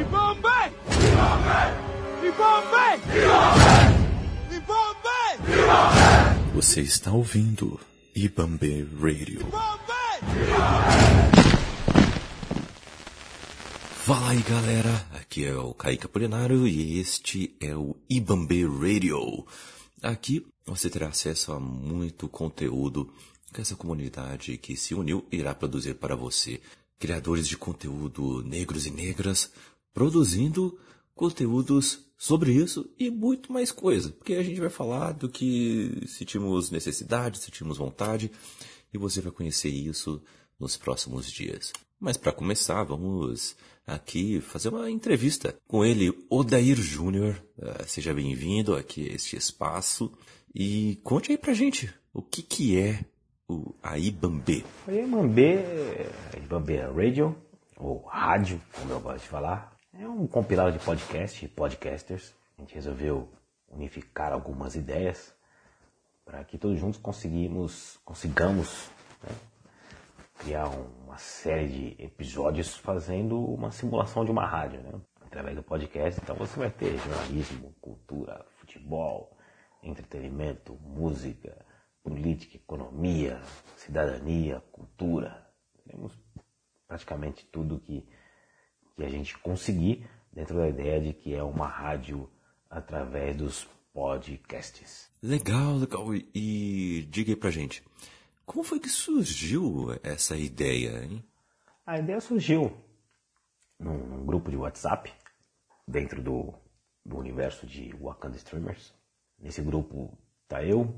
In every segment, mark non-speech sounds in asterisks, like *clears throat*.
Ibambe! Ibambe! Ibambe! Você está ouvindo Ibambe Radio. Fala aí galera, aqui é o Kaique Apolinário e este é o Ibambe Radio. Aqui você terá acesso a muito conteúdo que essa comunidade que se uniu irá produzir para você. Criadores de conteúdo negros e negras produzindo conteúdos sobre isso e muito mais coisa. Porque a gente vai falar do que sentimos necessidade, sentimos vontade e você vai conhecer isso nos próximos dias. Mas para começar, vamos aqui fazer uma entrevista com ele, Odair Júnior. Uh, seja bem-vindo aqui a este espaço e conte aí pra gente o que que é o a Ibambê. Ibambê, a Radio, ou rádio, como eu gosto de falar, é um compilado de podcast podcasters. A gente resolveu unificar algumas ideias para que todos juntos conseguimos, consigamos né, criar uma série de episódios fazendo uma simulação de uma rádio, né? Através do podcast, então você vai ter jornalismo, cultura, futebol, entretenimento, música, política, economia, cidadania, cultura. Temos praticamente tudo que, que a gente conseguir dentro da ideia de que é uma rádio através dos podcasts. Legal, legal. E diga aí pra gente, como foi que surgiu essa ideia, hein? A ideia surgiu num, num grupo de WhatsApp, dentro do, do universo de Wakanda Streamers. Nesse grupo tá eu,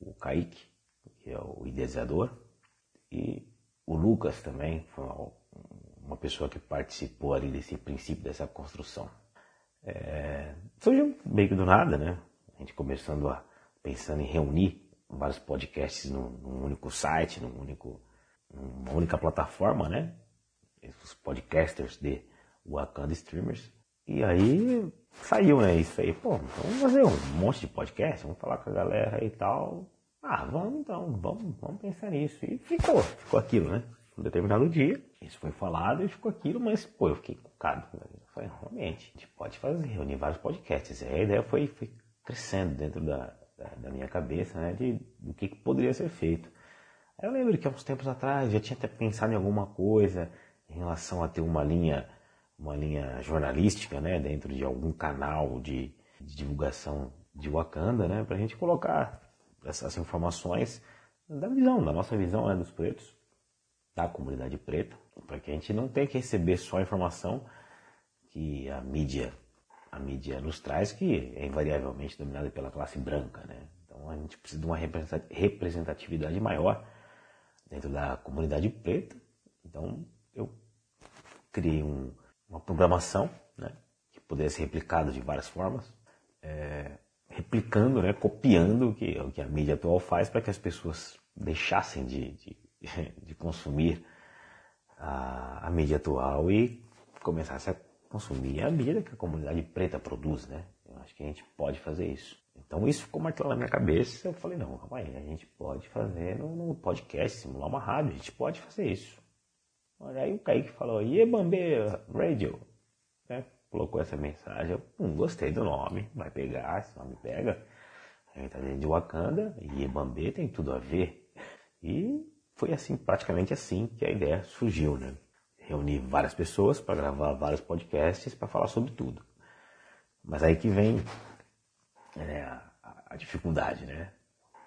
o Kaique, que é o idealizador, e o Lucas também foi uma, uma pessoa que participou ali desse princípio, dessa construção. É, surgiu meio que do nada, né? A gente começando a pensando em reunir vários podcasts num, num, único site, num único, numa única plataforma, né? Os podcasters de Wakanda Streamers. E aí saiu, né? Isso aí, pô, então vamos fazer um monte de podcast, vamos falar com a galera e tal. Ah, vamos então, vamos, vamos pensar nisso. E ficou, ficou aquilo, né? Um determinado dia, isso foi falado e ficou aquilo, mas, pô, eu fiquei cucado. Foi realmente, a gente pode fazer, reunir vários podcasts. a ideia foi, foi crescendo dentro da, da, da, minha cabeça, né, de, do que, que poderia ser feito. Eu lembro que há uns tempos atrás já tinha até pensado em alguma coisa em relação a ter uma linha, uma linha jornalística, né, dentro de algum canal de, de divulgação de Wakanda, né, para a gente colocar essas informações da visão, da nossa visão né, dos pretos, da comunidade preta, para que a gente não tenha que receber só a informação que a mídia a mídia nos traz, que é invariavelmente dominada pela classe branca. Né? Então a gente precisa de uma representatividade maior dentro da comunidade preta. Então eu criei um, uma programação né, que pudesse ser replicada de várias formas, é, replicando, né, copiando o que, o que a mídia atual faz para que as pessoas deixassem de, de, de *laughs* consumir a, a mídia atual e começassem a consumir à medida que a comunidade preta produz, né? Eu acho que a gente pode fazer isso. Então isso ficou martelado na minha cabeça. Eu falei, não, calma aí, a gente pode fazer no, podcast, simular uma rádio, a gente pode fazer isso. Aí o Kaique falou, Iebambe Radio, né? colocou essa mensagem, eu hum, gostei do nome, vai pegar, esse nome pega. A gente tá dentro de Wakanda, e Iebambe tem tudo a ver. E foi assim, praticamente assim que a ideia surgiu, né? reunir várias pessoas para gravar vários podcasts para falar sobre tudo. Mas aí que vem é, a, a, dificuldade, né?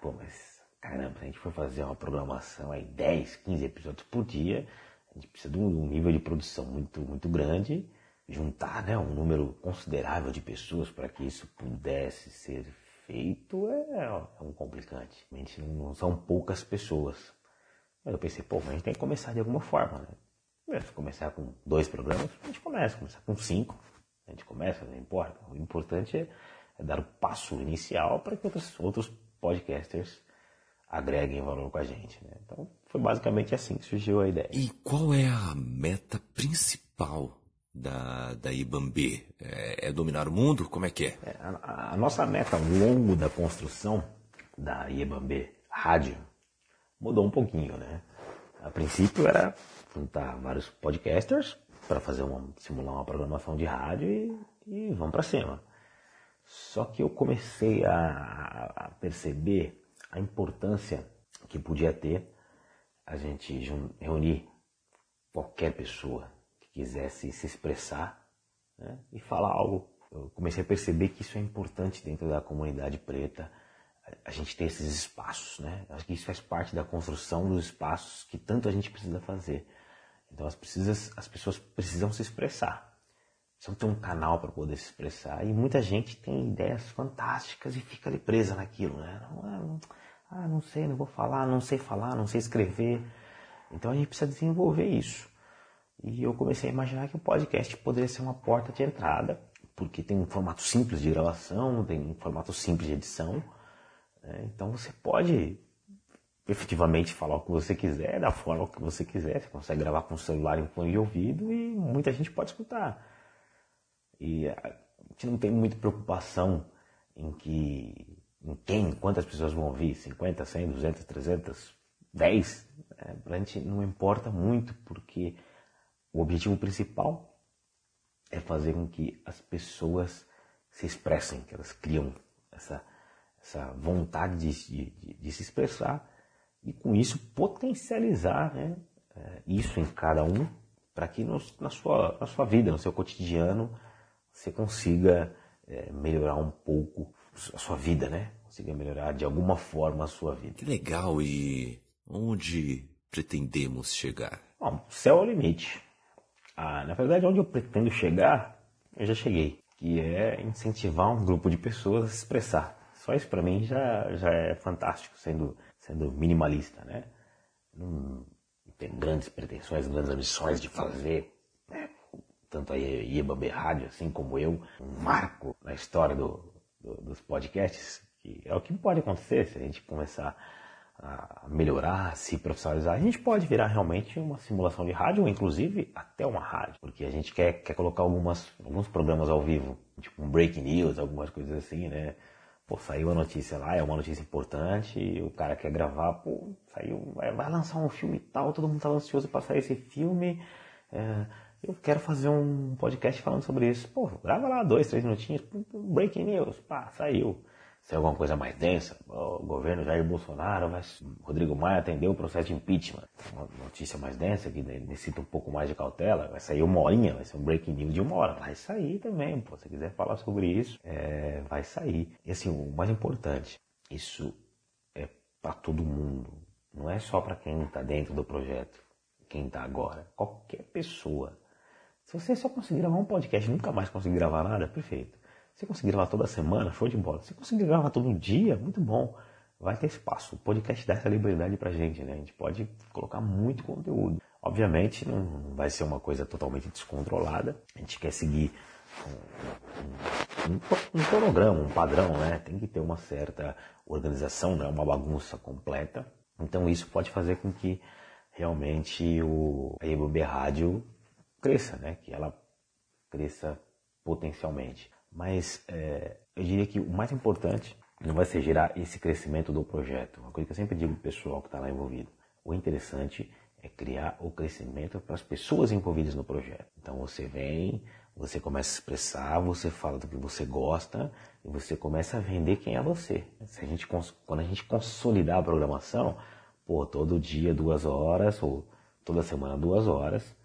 Pô, mas caramba, se a gente for fazer uma programação aí 10, 15 episódios por dia, a gente precisa de um, um nível de produção muito, muito grande, juntar né, um número considerável de pessoas para que isso pudesse ser feito é, é um complicante. Não são poucas pessoas. Mas eu pensei, pô, mas a gente tem que começar de alguma forma, né? Se começar com dois programas, a gente começa, começar com cinco, a gente começa, não importa. O importante é, é dar o passo inicial para que outros, outros podcasters agreguem valor com a gente. Né? Então foi basicamente assim que surgiu a ideia. E qual é a meta principal da, da Ibambe? É, é dominar o mundo? Como é que é? é a, a, nossa meta ao longo da construção da Ibambe Rádio mudou um pouquinho, né? A princípio era juntar vários podcasters para fazer uma, simular uma programação de rádio e, e vamos para cima. Só que eu comecei a, a, perceber a importância que podia ter a gente reunir qualquer pessoa que quisesse se expressar né, e falar algo. Eu comecei a perceber que isso é importante dentro da comunidade preta, a gente ter esses espaços, né? Acho que isso faz parte da construção dos espaços que tanto a gente precisa fazer. Então as, precisas, as pessoas precisam se expressar. Precisam ter um canal para poder se expressar. E muita gente tem ideias fantásticas e fica ali presa naquilo, né? Não, não, ah, não sei, não vou falar, não sei falar, não sei escrever. Então a gente precisa desenvolver isso. E eu comecei a imaginar que o podcast poderia ser uma porta de entrada, porque tem um formato simples de gravação, tem um formato simples de edição. Né? Então você pode efetivamente falar o que você quiser, da forma que você quiser. Você consegue gravar com o celular em fone de ouvido e muita gente pode escutar. E a gente não tem muita preocupação em que em quem, quantas pessoas vão ouvir, 50, 100, 200, 300, 10. É, pra gente não importa muito, porque o objetivo principal é fazer com que as pessoas se expressem, que elas criam essa, essa vontade de, de, de se expressar e com isso potencializar né, é, isso em cada um para que no, na, sua, na sua vida, no seu cotidiano, você consiga é, melhorar um pouco a sua vida, né? Consiga melhorar de alguma forma a sua vida. Que legal! E onde pretendemos chegar? Bom, céu é o limite. Ah, na verdade, onde eu pretendo chegar, eu já cheguei. Que é incentivar um grupo de pessoas a se expressar. Só isso para mim já, já é fantástico, sendo sendo minimalista, né? Não tem grandes pretensões, grandes ambições de fazer, né? tanto a Iebambe Rádio, assim como eu, um marco na história do, do, dos podcasts, que é o que pode acontecer se a gente começar a melhorar, a se profissionalizar, a gente pode virar realmente uma simulação de rádio, ou inclusive até uma rádio, porque a gente quer, quer colocar algumas, alguns programas ao vivo, tipo um breaking news, algumas coisas assim, né? Pô, saiu a notícia lá, é uma notícia importante, o cara quer gravar, pô, saiu, vai, vai lançar um filme tal, todo mundo tá ansioso para sair esse filme. É, eu quero fazer um podcast falando sobre isso. Pô, grava lá dois, três minutinhos, breaking news, pá, saiu se é alguma coisa mais densa, o governo Jair Bolsonaro, vai, Rodrigo Maia atendeu o processo de impeachment. Uma notícia mais densa que necessita um pouco mais de cautela, vai sair uma horinha, vai ser um breaking news de uma hora. Vai sair também, pô, se quiser falar sobre isso, é, vai sair. E assim, o mais importante, isso é para todo mundo, não é só para quem está dentro do projeto, quem está agora, qualquer pessoa. Se você só conseguir gravar um podcast e nunca mais conseguir gravar nada, perfeito. Se conseguir gravar toda semana, show de bola. Se conseguir gravar todo dia, muito bom. Vai ter espaço. O podcast dá essa liberdade pra gente, né? A gente pode colocar muito conteúdo. Obviamente, não vai ser uma coisa totalmente descontrolada. A gente quer seguir um, um, um cronograma, um padrão, né? Tem que ter uma certa organização, não é uma bagunça completa. Então isso pode fazer com que realmente o, a EBB Rádio cresça, né? Que ela cresça potencialmente. Mas é, eu diria que o mais importante não vai ser gerar esse crescimento do projeto. Uma coisa que eu sempre digo para o pessoal que está lá envolvido. O interessante é criar o crescimento para as pessoas envolvidas no projeto. Então você vem, você começa a expressar, você fala do que você gosta e você começa a vender quem é você. Se a gente, quando a gente consolidar a programação, pô, todo dia duas horas ou toda semana duas horas,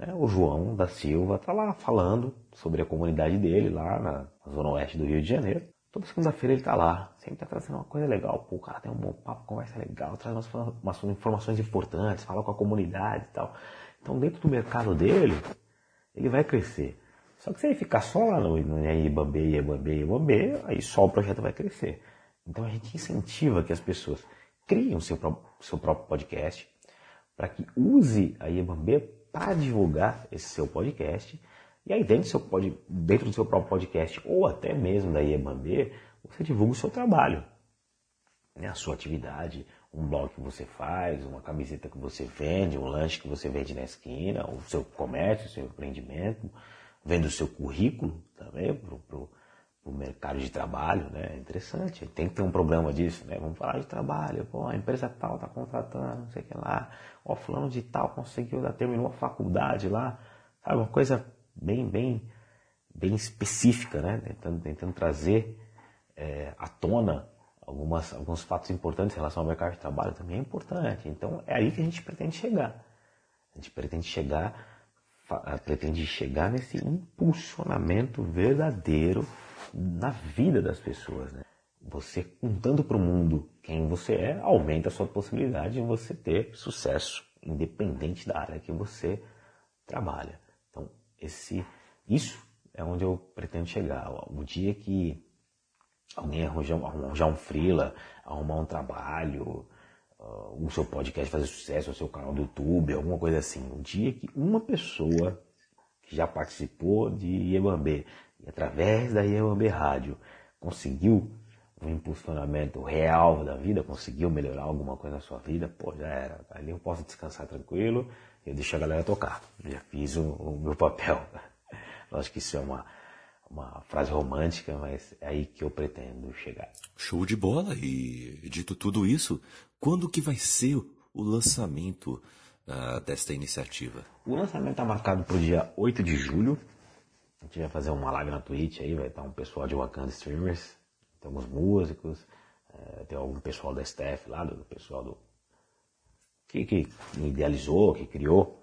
né, o João da Silva está lá falando sobre a comunidade dele, lá na zona oeste do Rio de Janeiro. Toda segunda-feira ele está lá, sempre está trazendo uma coisa legal. Pô, o cara tem um bom papo, conversa legal, traz umas, umas informações importantes, fala com a comunidade e tal. Então, dentro do mercado dele, ele vai crescer. Só que se ele ficar só lá no, Ibambê, Ibambê, Ibambê, aí só o projeto vai crescer. Então, a gente incentiva que as pessoas criem o seu, seu próprio podcast para que use a Ibambê para divulgar esse seu podcast. E aí dentro do, seu pod, dentro do seu próprio podcast ou até mesmo da IEBAMB, você divulga o seu trabalho, né? a sua atividade, um blog que você faz, uma camiseta que você vende, um lanche que você vende na esquina, o seu comércio, o seu empreendimento, vende o seu currículo também para o mercado de trabalho, né? É interessante. Tem que ter um programa disso, né? Vamos falar de trabalho, pô, a empresa tal está contratando, não sei o que lá. Ó, fulano de tal conseguiu, terminou a faculdade lá. sabe, uma coisa bem, bem, bem específica, né? Tentando, tentando trazer é, à tona algumas, alguns fatos importantes em relação ao mercado de trabalho também é importante. Então é aí que a gente pretende chegar. A gente pretende chegar, pretende chegar nesse impulsionamento verdadeiro na vida das pessoas. Né? Você contando para o mundo quem você é, aumenta a sua possibilidade de você ter sucesso, independente da área que você trabalha. Então, esse, isso é onde eu pretendo chegar. O dia que alguém arranjar um freela, arrumar um trabalho, uh, o seu podcast fazer sucesso, o seu canal do YouTube, alguma coisa assim. O dia que uma pessoa que já participou de Iebambê e através da Iebambê Rádio conseguiu um impulsionamento real da vida, conseguiu melhorar alguma coisa na sua vida, pô, já era. Ali eu posso descansar tranquilo, eu deixo a galera tocar. Já fiz o, o meu papel. *laughs* Lógico que isso é uma, uma frase romântica, mas é aí que eu pretendo chegar. Show de bola! E dito tudo isso, quando que vai ser o lançamento uh, desta iniciativa? O lançamento está marcado para o dia 8 de julho. A gente vai fazer uma live na Twitch aí, vai estar um pessoal de Wakanda Streamers, tem alguns músicos, é, tem algum pessoal da staff lá, do, pessoal do. Que, que idealizou, que criou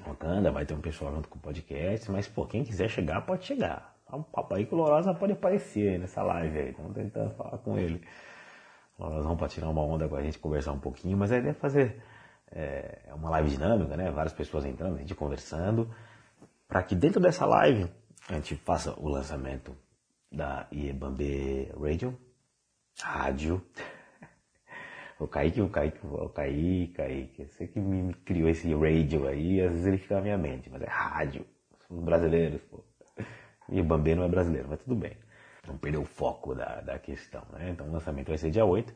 Wakanda, vai ter um pessoal junto com o podcast, mas pô, quem quiser chegar pode chegar. O papai colorosa pode aparecer nessa live aí, estamos tentando falar com ele. Nós vamos tirar uma onda com a gente, conversar um pouquinho, mas a ideia é fazer é, uma live dinâmica, né? Várias pessoas entrando, a gente conversando, para que dentro dessa live a gente faça o lançamento da Iebambe Radio, rádio. O Kaique, o Kaique, o Kaique, Kaique, você que me criou esse radio aí, às vezes ele fica na minha mente, mas é rádio. Somos brasileiros, pô. E o Bambê não é brasileiro, mas tudo bem. Não perder o foco da, da questão, né? Então o lançamento vai ser dia 8.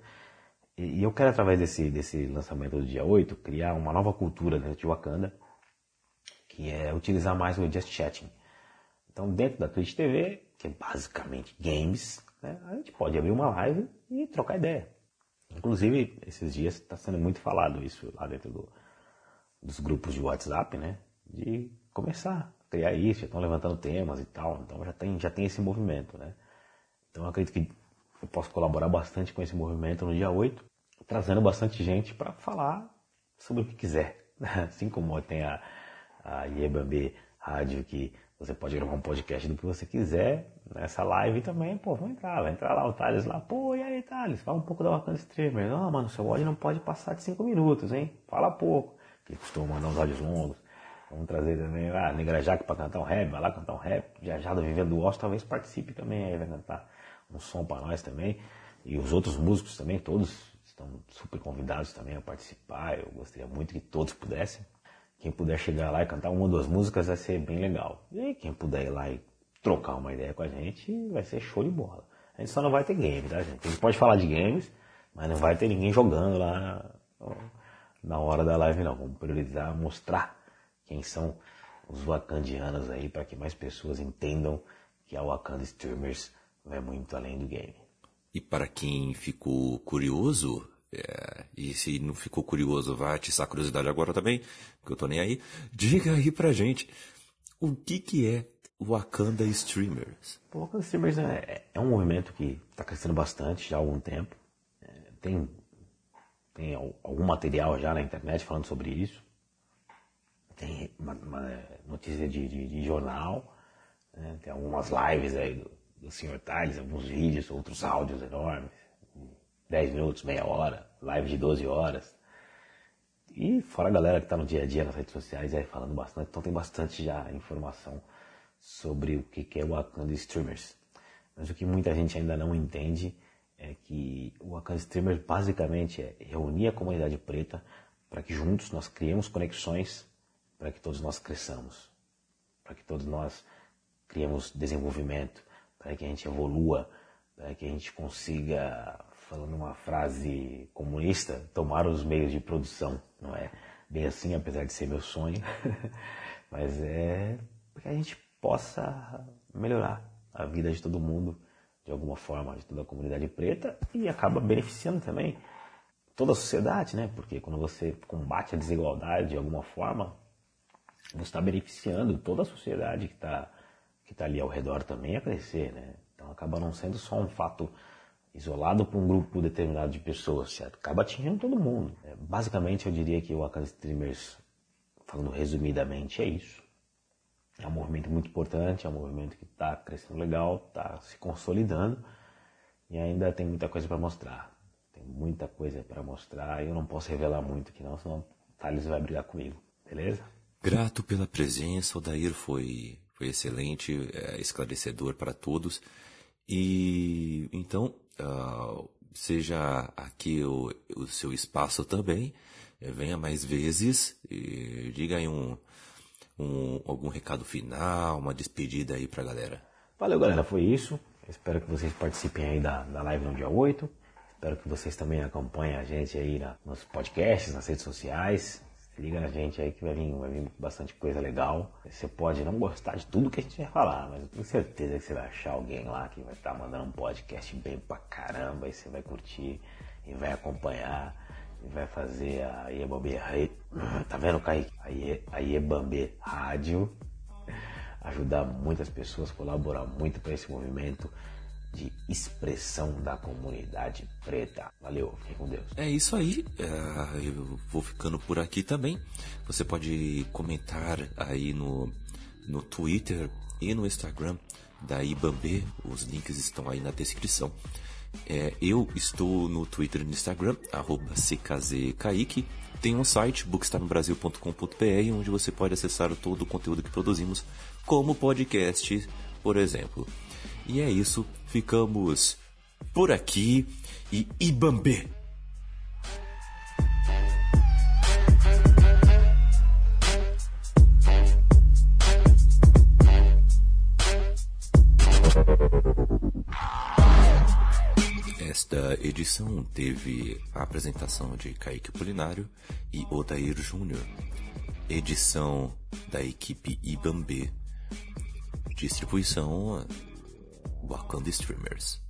E, e eu quero, através desse, desse lançamento do dia 8, criar uma nova cultura dentro de Wakanda, que é utilizar mais o Just Chatting. Então, dentro da Twitch TV, que é basicamente games, né, a gente pode abrir uma live e trocar ideia. Inclusive, esses dias está sendo muito falado isso lá dentro do, dos grupos de WhatsApp, né? De começar a criar isso, já estão levantando temas e tal. Então já tem, já tem esse movimento, né? Então eu acredito que eu posso colaborar bastante com esse movimento no dia 8, trazendo bastante gente para falar sobre o que quiser. *laughs* Assim como tem a, a Iebambe Rádio que você pode gravar um podcast do que você quiser nessa live também, pô, vou entrar, vai entrar lá o Thales lá, pô, e aí Thales, fala um pouco da Wakanda Streamer. Não, mano, seu áudio não pode passar de 5 minutos, hein? Fala pouco. Que costuma mandar uns áudios longos. Vamos trazer também, ah, Negra Jaque pra cantar um rap, vai lá cantar um rap. Viajada Vivendo do Osso talvez participe também aí, vai cantar um som para nós também. E os outros músicos também, todos estão super convidados também a participar. Eu gostaria muito que todos pudessem. Quem puder chegar lá e cantar uma ou duas músicas vai ser bem legal. E quem puder ir lá e trocar uma ideia com a gente, vai ser show de bola. A gente só não vai ter game, tá, gente? A gente pode falar de games, mas não vai ter ninguém jogando lá na hora da live, não. Vamos priorizar, mostrar quem são os wakandianos aí, para que mais pessoas entendam que a Wakanda Streamers vai muito além do game. E para quem ficou curioso, é, e se não ficou curioso, vai atiçar a curiosidade agora também, que eu tô nem aí. Diga aí pra gente, o que que é Wakanda Streamers? O Wakanda Streamers é, é um movimento que está crescendo bastante já há algum tempo. É, tem, tem algum material já na internet falando sobre isso. Tem uma, uma notícia de, de, de jornal, né? tem algumas lives aí do, do Sr. Tales, alguns vídeos, outros áudios enormes 10 minutos, meia hora, live de 12 horas. E fora a galera que está no dia a dia nas redes sociais aí falando bastante, então tem bastante já informação sobre o que é o Wakanda Streamers. Mas o que muita gente ainda não entende é que o Wakanda Streamers basicamente é reunir a comunidade preta para que juntos nós criemos conexões para que todos nós cresçamos, para que todos nós criemos desenvolvimento, para que a gente evolua, para que a gente consiga falando uma frase comunista, tomar os meios de produção. Não é bem assim, apesar de ser meu sonho, *laughs* mas é que a gente possa melhorar a vida de todo mundo de alguma forma, de toda a comunidade preta e acaba beneficiando também toda a sociedade, né? Porque quando você combate a desigualdade de alguma forma, você está beneficiando toda a sociedade que está que tá ali ao redor também a crescer, né? Então acaba não sendo só um fato isolado para um grupo determinado de pessoas? Acaba atingindo todo mundo. É, basicamente, eu diria que o Wakanda Streamers, falando resumidamente, é isso. É um movimento muito importante, é um movimento que está crescendo legal, está se consolidando e ainda tem muita coisa para mostrar. Tem muita coisa para mostrar e eu não posso revelar muito aqui não, senão o Thales vai brigar comigo, beleza? Grato pela presença, o foi, foi excelente, é, esclarecedor para todos. E então, uh, seja aqui o, o, seu espaço também, é, venha mais vezes e diga aí um, um, algum recado final, uma despedida aí pra galera. Valeu galera, foi isso. espero que vocês participem aí da, da live no dia 8. Espero que vocês também acompanhem a gente aí na, nos podcasts, nas redes sociais. Liga na gente aí que vai vir, vai vir bastante coisa legal. Você pode não gostar de tudo que a gente vai falar, mas eu tenho certeza que você vai achar alguém lá que vai estar tá mandando um podcast bem pra caramba e você vai curtir e vai acompanhar e vai fazer a Iebambe *clears throat* Tá vendo, Kaique? A Iebambe Rádio ajudar muitas pessoas, colaborar muito para esse movimento expressão da comunidade preta. Valeu, fiquem com Deus. É isso aí, é, eu vou ficando por aqui também. Você pode comentar aí no, no Twitter e no Instagram da Ibambe, os links estão aí na descrição. É, eu estou no Twitter e no Instagram, arroba ckzkaique. Tem um site, bookstarnobrasil.com.br, onde você pode acessar todo o conteúdo que produzimos, como podcast, por exemplo. E é isso, ficamos por aqui e Ibambe! Esta edição teve a apresentação de Kaique Polinário e Odair Júnior, edição da equipe Ibambe, distribuição Wakanda Streamers.